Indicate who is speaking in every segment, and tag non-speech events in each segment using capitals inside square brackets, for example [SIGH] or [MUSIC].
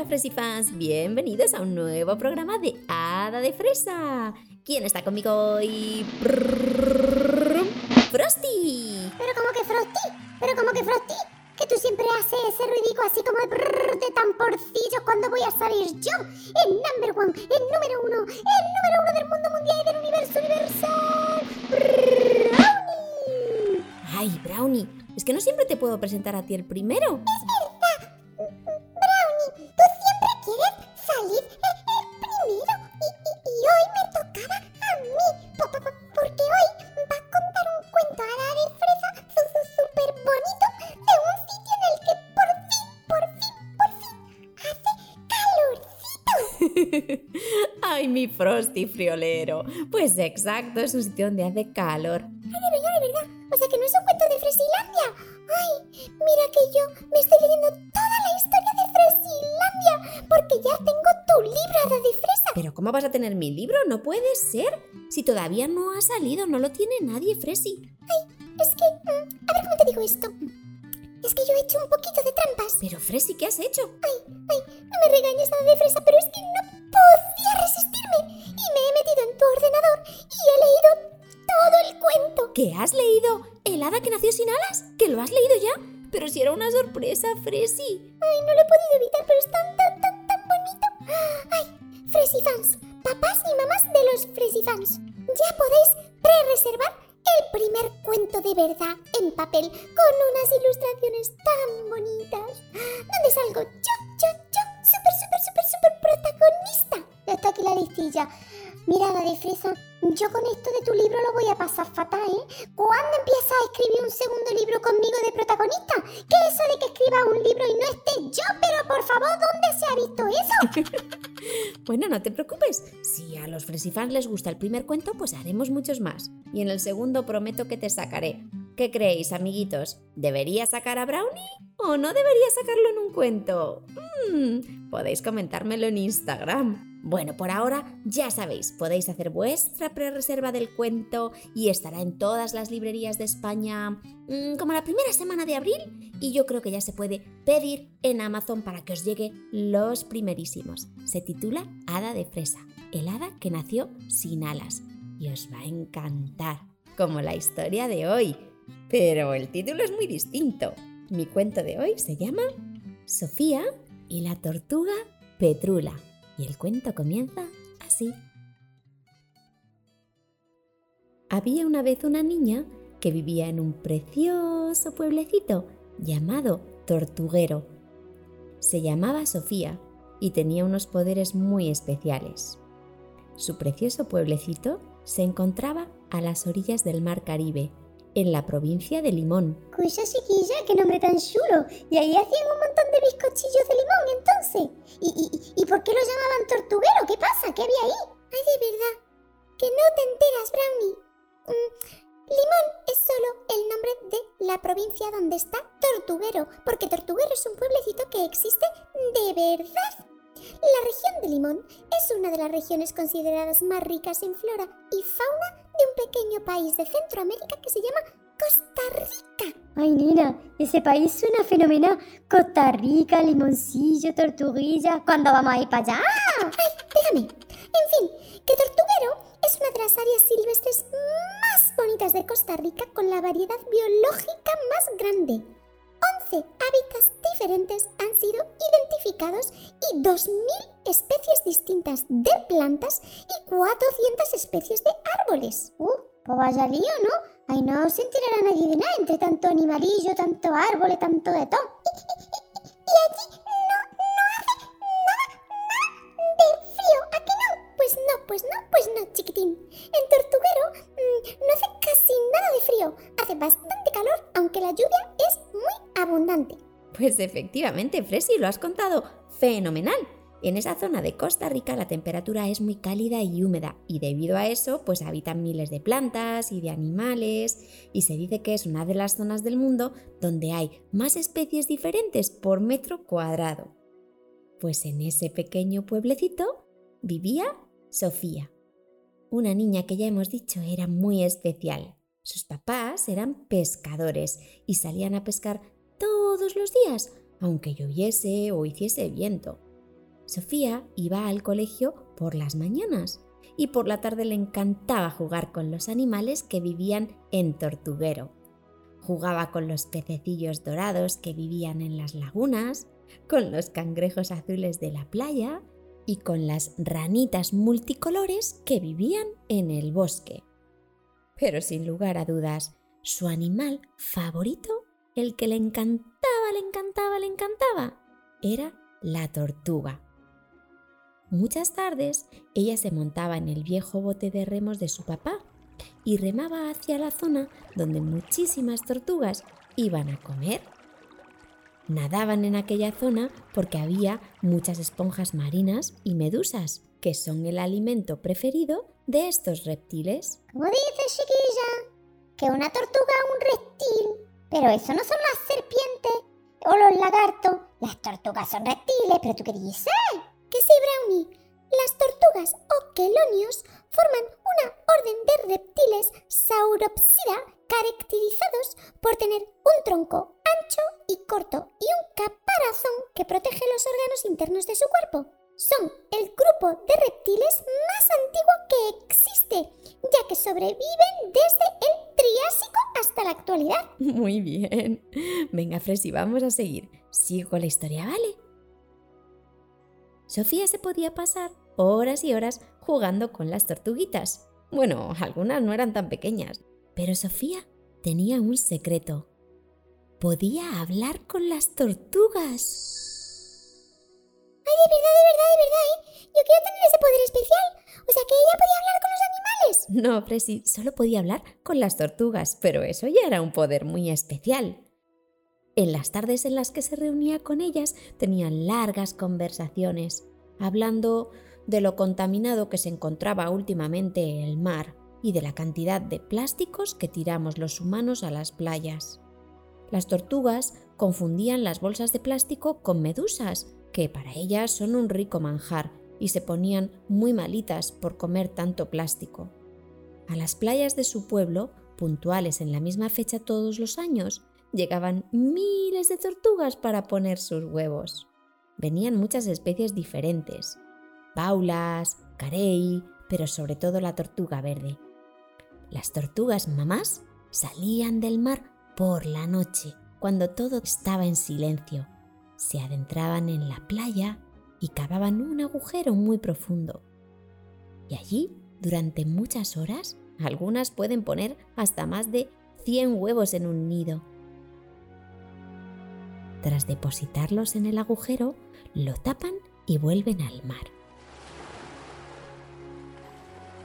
Speaker 1: Hola Fresifans, bienvenidos a un nuevo programa de Hada de Fresa. ¿Quién está conmigo hoy? Frosty.
Speaker 2: Pero como que Frosty, pero como que Frosty, que tú siempre haces ese ruidico así como de, de tamporcillos cuando voy a salir yo, el number one, el número uno, el número uno del mundo mundial y del universo universal. Brownie.
Speaker 1: Ay, Brownie, es que no siempre te puedo presentar a ti el primero.
Speaker 2: Es
Speaker 1: Frosty friolero. Pues exacto, es un sitio donde hace calor.
Speaker 2: Ay, de verdad, de verdad. O sea que no es un cuento de Fresilandia. Ay, mira que yo me estoy leyendo toda la historia de Fresilandia porque ya tengo tu libro, de Fresa.
Speaker 1: Pero ¿cómo vas a tener mi libro? No puede ser. Si todavía no ha salido, no lo tiene nadie, Fresi.
Speaker 2: Es que, mm, a ver cómo te digo esto. Es que yo he hecho un poquito de trampas.
Speaker 1: Pero Fresi, ¿qué has hecho?
Speaker 2: Ay, ay, no me regañes, Hada de Fresa, pero es que no podía resistirme. Y me he metido en tu ordenador y he leído todo el cuento.
Speaker 1: ¿Qué has leído? ¿El hada que nació sin alas? ¿Que lo has leído ya? Pero si era una sorpresa, Fresi.
Speaker 2: Ay, no lo he podido evitar, pero es tan, tan, tan, tan bonito. Ay, Fresifans, papás y mamás de los Fresifans, ya podéis pre-reservar el primer cuento de verdad en papel con unas ilustraciones tan bonitas. ¿Dónde salgo? Yo, yo, yo, súper, súper, súper, súper protagonista. Ya está aquí la listilla. Mirada de fresa, yo con esto de tu libro lo voy a pasar fatal, ¿eh? ¿Cuándo empiezas a escribir un segundo libro conmigo de protagonista? ¿Qué es eso de que escriba un libro y no esté yo? Pero por favor, ¿dónde se ha visto eso? [LAUGHS]
Speaker 1: Bueno, no te preocupes. Si a los Fresifans les gusta el primer cuento, pues haremos muchos más. Y en el segundo prometo que te sacaré. ¿Qué creéis, amiguitos? ¿Debería sacar a Brownie o no debería sacarlo en un cuento? Mm, podéis comentármelo en Instagram. Bueno, por ahora ya sabéis, podéis hacer vuestra pre-reserva del cuento y estará en todas las librerías de España mm, como la primera semana de abril y yo creo que ya se puede pedir en Amazon para que os llegue los primerísimos. Se titula Hada de Fresa, el hada que nació sin alas y os va a encantar, como la historia de hoy. Pero el título es muy distinto. Mi cuento de hoy se llama Sofía y la tortuga Petrula. Y el cuento comienza así. Había una vez una niña que vivía en un precioso pueblecito llamado Tortuguero. Se llamaba Sofía y tenía unos poderes muy especiales. Su precioso pueblecito se encontraba a las orillas del mar Caribe, en la provincia de Limón.
Speaker 2: Cuya chiquilla, qué nombre tan chulo. Y ahí hacían un montón de bizcochillos de limón, entonces. ¿Y, y, y por qué lo llamaban tortuguero? ¿Qué pasa? ¿Qué había ahí? Ay, de verdad. Que no te enteras, Brownie. Mm, Limón es solo el nombre de la provincia donde está Tortuguero, porque Tortuguero es un pueblecito que existe de verdad. La región de Limón es una de las regiones consideradas más ricas en flora y fauna de un pequeño país de Centroamérica que se llama Costa Rica.
Speaker 3: Ay, nena, ese país suena fenomenal. Costa Rica, limoncillo, tortuguilla. ¿Cuándo vamos a ir para allá?
Speaker 2: Ay, déjame. En fin, que Tortuguero es una de las áreas silvestres más bonitas de Costa Rica con la variedad biológica más grande. 11 hábitats diferentes han sido identificados y 2.000 especies distintas de plantas y 400 especies de árboles.
Speaker 3: Uh, pues vaya lío, ¿no? Ay, no se enterará nadie de nada entre tanto animalillo, tanto árboles, tanto de todo. [LAUGHS]
Speaker 2: Y allí Pues
Speaker 1: efectivamente, Fresi, lo has contado fenomenal. En esa zona de Costa Rica la temperatura es muy cálida y húmeda y debido a eso pues habitan miles de plantas y de animales y se dice que es una de las zonas del mundo donde hay más especies diferentes por metro cuadrado. Pues en ese pequeño pueblecito vivía Sofía, una niña que ya hemos dicho era muy especial. Sus papás eran pescadores y salían a pescar todos los días, aunque lloviese o hiciese viento. Sofía iba al colegio por las mañanas y por la tarde le encantaba jugar con los animales que vivían en Tortuguero. Jugaba con los pececillos dorados que vivían en las lagunas, con los cangrejos azules de la playa y con las ranitas multicolores que vivían en el bosque. Pero sin lugar a dudas, su animal favorito, el que le encantaba, le encantaba, le encantaba, era la tortuga. Muchas tardes ella se montaba en el viejo bote de remos de su papá y remaba hacia la zona donde muchísimas tortugas iban a comer. Nadaban en aquella zona porque había muchas esponjas marinas y medusas, que son el alimento preferido de estos reptiles.
Speaker 2: ¿Cómo dices, chiquilla? Que una tortuga un reptil. Pero eso no son las serpientes o los lagartos. Las tortugas son reptiles, pero ¿tú qué dices? Que sí, Brownie. Las tortugas o quelonios forman una orden de reptiles sauropsida caracterizados por tener un tronco ancho y corto y un caparazón que protege los órganos internos de su cuerpo. Son el grupo de reptiles más antiguo que existe, ya que sobreviven desde el Triásico hasta la actualidad. [LAUGHS]
Speaker 1: Muy bien. Venga, Fresi, vamos a seguir. Sigo la historia, ¿vale? Sofía se podía pasar horas y horas jugando con las tortuguitas. Bueno, algunas no eran tan pequeñas, pero Sofía tenía un secreto. Podía hablar con las tortugas.
Speaker 2: De verdad, de verdad, de verdad, ¿eh? Yo quiero tener ese poder especial. O sea, que ella podía hablar con los animales.
Speaker 1: No, Fresi, solo podía hablar con las tortugas, pero eso ya era un poder muy especial. En las tardes en las que se reunía con ellas tenían largas conversaciones, hablando de lo contaminado que se encontraba últimamente el mar y de la cantidad de plásticos que tiramos los humanos a las playas. Las tortugas confundían las bolsas de plástico con medusas, que para ellas son un rico manjar, y se ponían muy malitas por comer tanto plástico. A las playas de su pueblo, puntuales en la misma fecha todos los años, llegaban miles de tortugas para poner sus huevos. Venían muchas especies diferentes, paulas, carey, pero sobre todo la tortuga verde. Las tortugas mamás salían del mar por la noche, cuando todo estaba en silencio. Se adentraban en la playa y cavaban un agujero muy profundo. Y allí, durante muchas horas, algunas pueden poner hasta más de 100 huevos en un nido. Tras depositarlos en el agujero, lo tapan y vuelven al mar.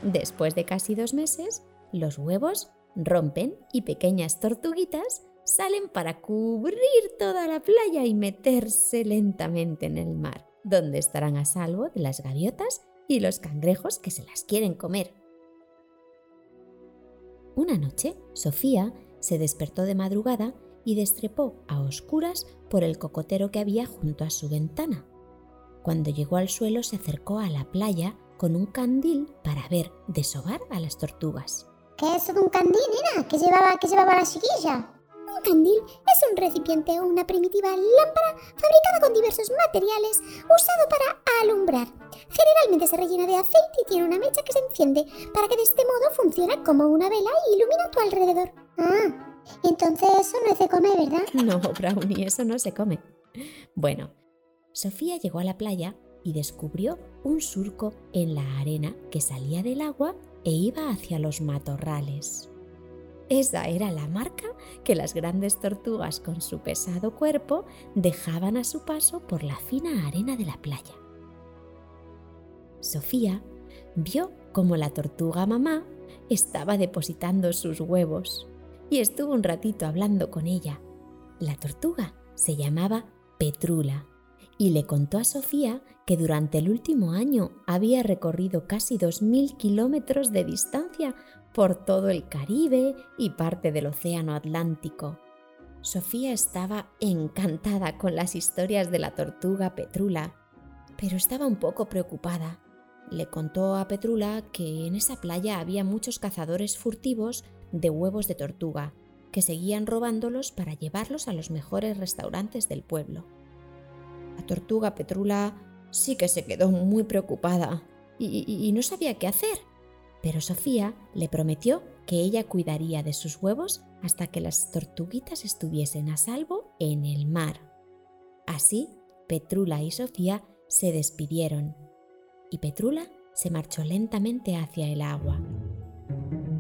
Speaker 1: Después de casi dos meses, los huevos rompen y pequeñas tortuguitas salen para cubrir toda la playa y meterse lentamente en el mar, donde estarán a salvo de las gaviotas y los cangrejos que se las quieren comer. Una noche, Sofía se despertó de madrugada y destrepó a oscuras por el cocotero que había junto a su ventana. Cuando llegó al suelo se acercó a la playa con un candil para ver desovar a las tortugas.
Speaker 2: ¿Qué es eso de un candil, nena? ¿Qué llevaba, qué llevaba la chiquilla? Un candil es un recipiente o una primitiva lámpara fabricada con diversos materiales usado para alumbrar. Generalmente se rellena de aceite y tiene una mecha que se enciende para que de este modo funcione como una vela y ilumina tu alrededor. Ah, entonces eso no se come, ¿verdad? [LAUGHS]
Speaker 1: No, Brownie, eso no se come. Bueno, Sofía llegó a la playa y descubrió un surco en la arena que salía del agua e iba hacia los matorrales. Esa era la marca que las grandes tortugas con su pesado cuerpo dejaban a su paso por la fina arena de la playa. Sofía vio cómo la tortuga mamá estaba depositando sus huevos y estuvo un ratito hablando con ella. La tortuga se llamaba Petrula y le contó a Sofía que durante el último año había recorrido casi 2.000 kilómetros de distancia por todo el Caribe y parte del Océano Atlántico. Sofía estaba encantada con las historias de la tortuga Petrula, pero estaba un poco preocupada. Le contó a Petrula que en esa playa había muchos cazadores furtivos de huevos de tortuga, que seguían robándolos para llevarlos a los mejores restaurantes del pueblo. La tortuga Petrula sí que se quedó muy preocupada y, y no sabía qué hacer. Pero Sofía le prometió que ella cuidaría de sus huevos hasta que las tortuguitas estuviesen a salvo en el mar. Así, Petrula y Sofía se despidieron y Petrula se marchó lentamente hacia el agua.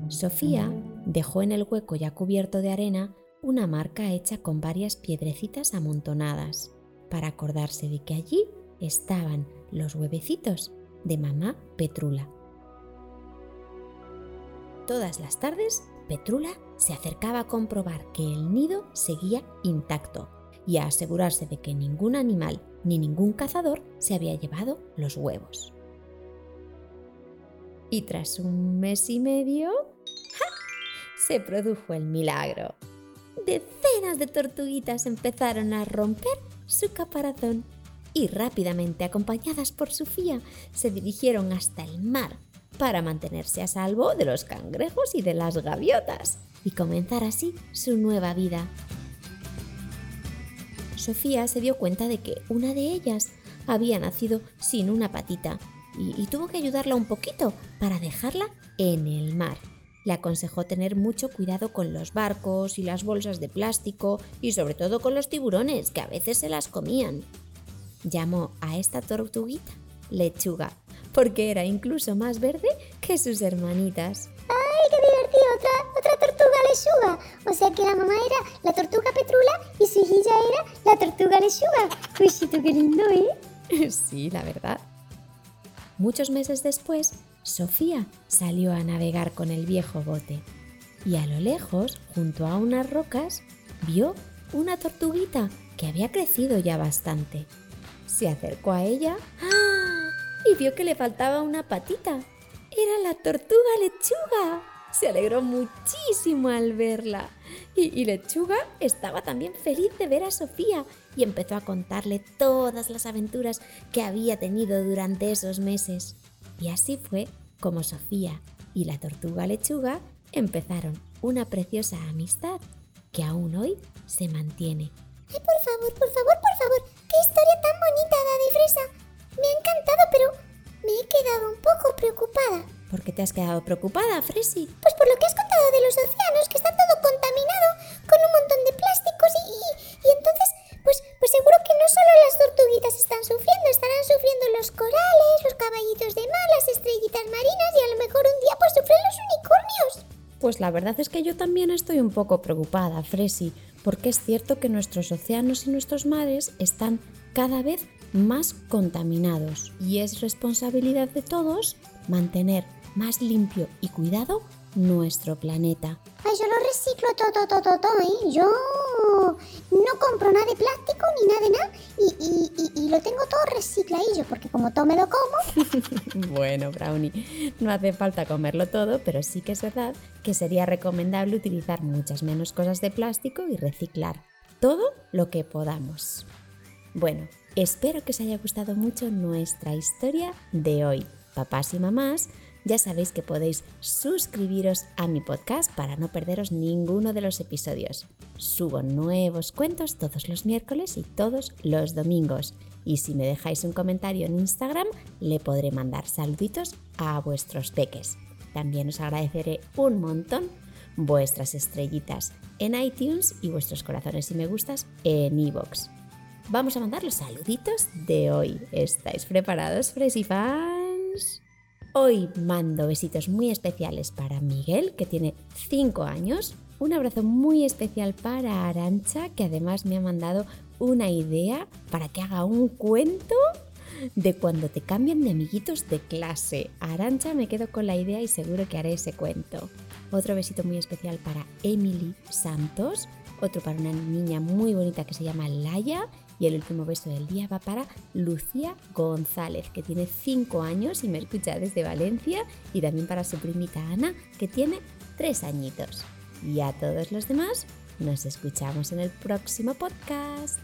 Speaker 1: Sofía dejó en el hueco ya cubierto de arena una marca hecha con varias piedrecitas amontonadas, para acordarse de que allí estaban los huevecitos de mamá Petrula. Todas las tardes, Petrula se acercaba a comprobar que el nido seguía intacto y a asegurarse de que ningún animal ni ningún cazador se había llevado los huevos. Y tras un mes y medio, se produjo el milagro. Decenas de tortuguitas empezaron a romper su caparazón y rápidamente, acompañadas por Sofía, se dirigieron hasta el mar para mantenerse a salvo de los cangrejos y de las gaviotas y comenzar así su nueva vida. Sofía se dio cuenta de que una de ellas había nacido sin una patita y, tuvo que ayudarla un poquito para dejarla en el mar. Le aconsejó tener mucho cuidado con los barcos y las bolsas de plástico y sobre todo con los tiburones que a veces se las comían. Llamó a esta tortuguita lechuga porque era incluso más verde que sus hermanitas.
Speaker 3: ¡Ay, qué divertido! Otra, otra tortuga lechuga. O sea que la mamá era la tortuga Petrula y su hijilla era la tortuga lechuga. Cusito, qué lindo, ¿eh? [LAUGHS]
Speaker 1: sí, la verdad. Muchos meses después, Sofía salió a navegar con el viejo bote y a lo lejos, junto a unas rocas, vio una tortuguita que había crecido ya bastante. Se acercó a ella y vio que le faltaba una patita. Era la tortuga lechuga. Se alegró muchísimo al verla. Y, Lechuga estaba también feliz de ver a Sofía y empezó a contarle todas las aventuras que había tenido durante esos meses. Y así fue como Sofía y la tortuga Lechuga empezaron una preciosa amistad que aún hoy se mantiene.
Speaker 2: Ay, por favor, por favor, por favor,
Speaker 1: te has quedado preocupada, Fresi?
Speaker 2: Pues por lo que has contado de los océanos, que está todo contaminado con un montón de plásticos y, y, entonces, pues, pues seguro que no solo las tortuguitas están sufriendo, estarán sufriendo los corales, los caballitos de mar, las estrellitas marinas y a lo mejor un día pues sufren los unicornios.
Speaker 1: Pues la verdad es que yo también estoy un poco preocupada, Fresi, porque es cierto que nuestros océanos y nuestros mares están cada vez más contaminados y es responsabilidad de todos mantener más limpio y cuidado nuestro planeta.
Speaker 2: Ay, yo lo reciclo todo, todo, todo, todo, ¿eh? Yo no compro nada de plástico ni nada de nada y, y, y, y lo tengo todo recicladillo porque como todo me lo como. [LAUGHS]
Speaker 1: bueno, Brownie, no hace falta comerlo todo, pero sí que es verdad que sería recomendable utilizar muchas menos cosas de plástico y reciclar todo lo que podamos. Bueno, espero que os haya gustado mucho nuestra historia de hoy. Papás y mamás, ya sabéis que podéis suscribiros a mi podcast para no perderos ninguno de los episodios. Subo nuevos cuentos todos los miércoles y todos los domingos. Y si me dejáis un comentario en Instagram, le podré mandar saluditos a vuestros peques. También os agradeceré un montón vuestras estrellitas en iTunes y vuestros corazones y me gustas en iVoox. Vamos a mandar los saluditos de hoy. ¿Estáis preparados, Fresi fans? Hoy mando besitos muy especiales para Miguel, que tiene 5 años. Un abrazo muy especial para Arancha, que además me ha mandado una idea para que haga un cuento de cuando te cambian de amiguitos de clase. Arancha me quedo con la idea y seguro que haré ese cuento. Otro besito muy especial para Emily Santos, otro para una niña muy bonita que se llama Laia y el último beso del día va para Lucía González, que tiene 5 años y me escucha desde Valencia, y también para su primita Ana, que tiene 3 añitos. Y a todos los demás, nos escuchamos en el próximo podcast.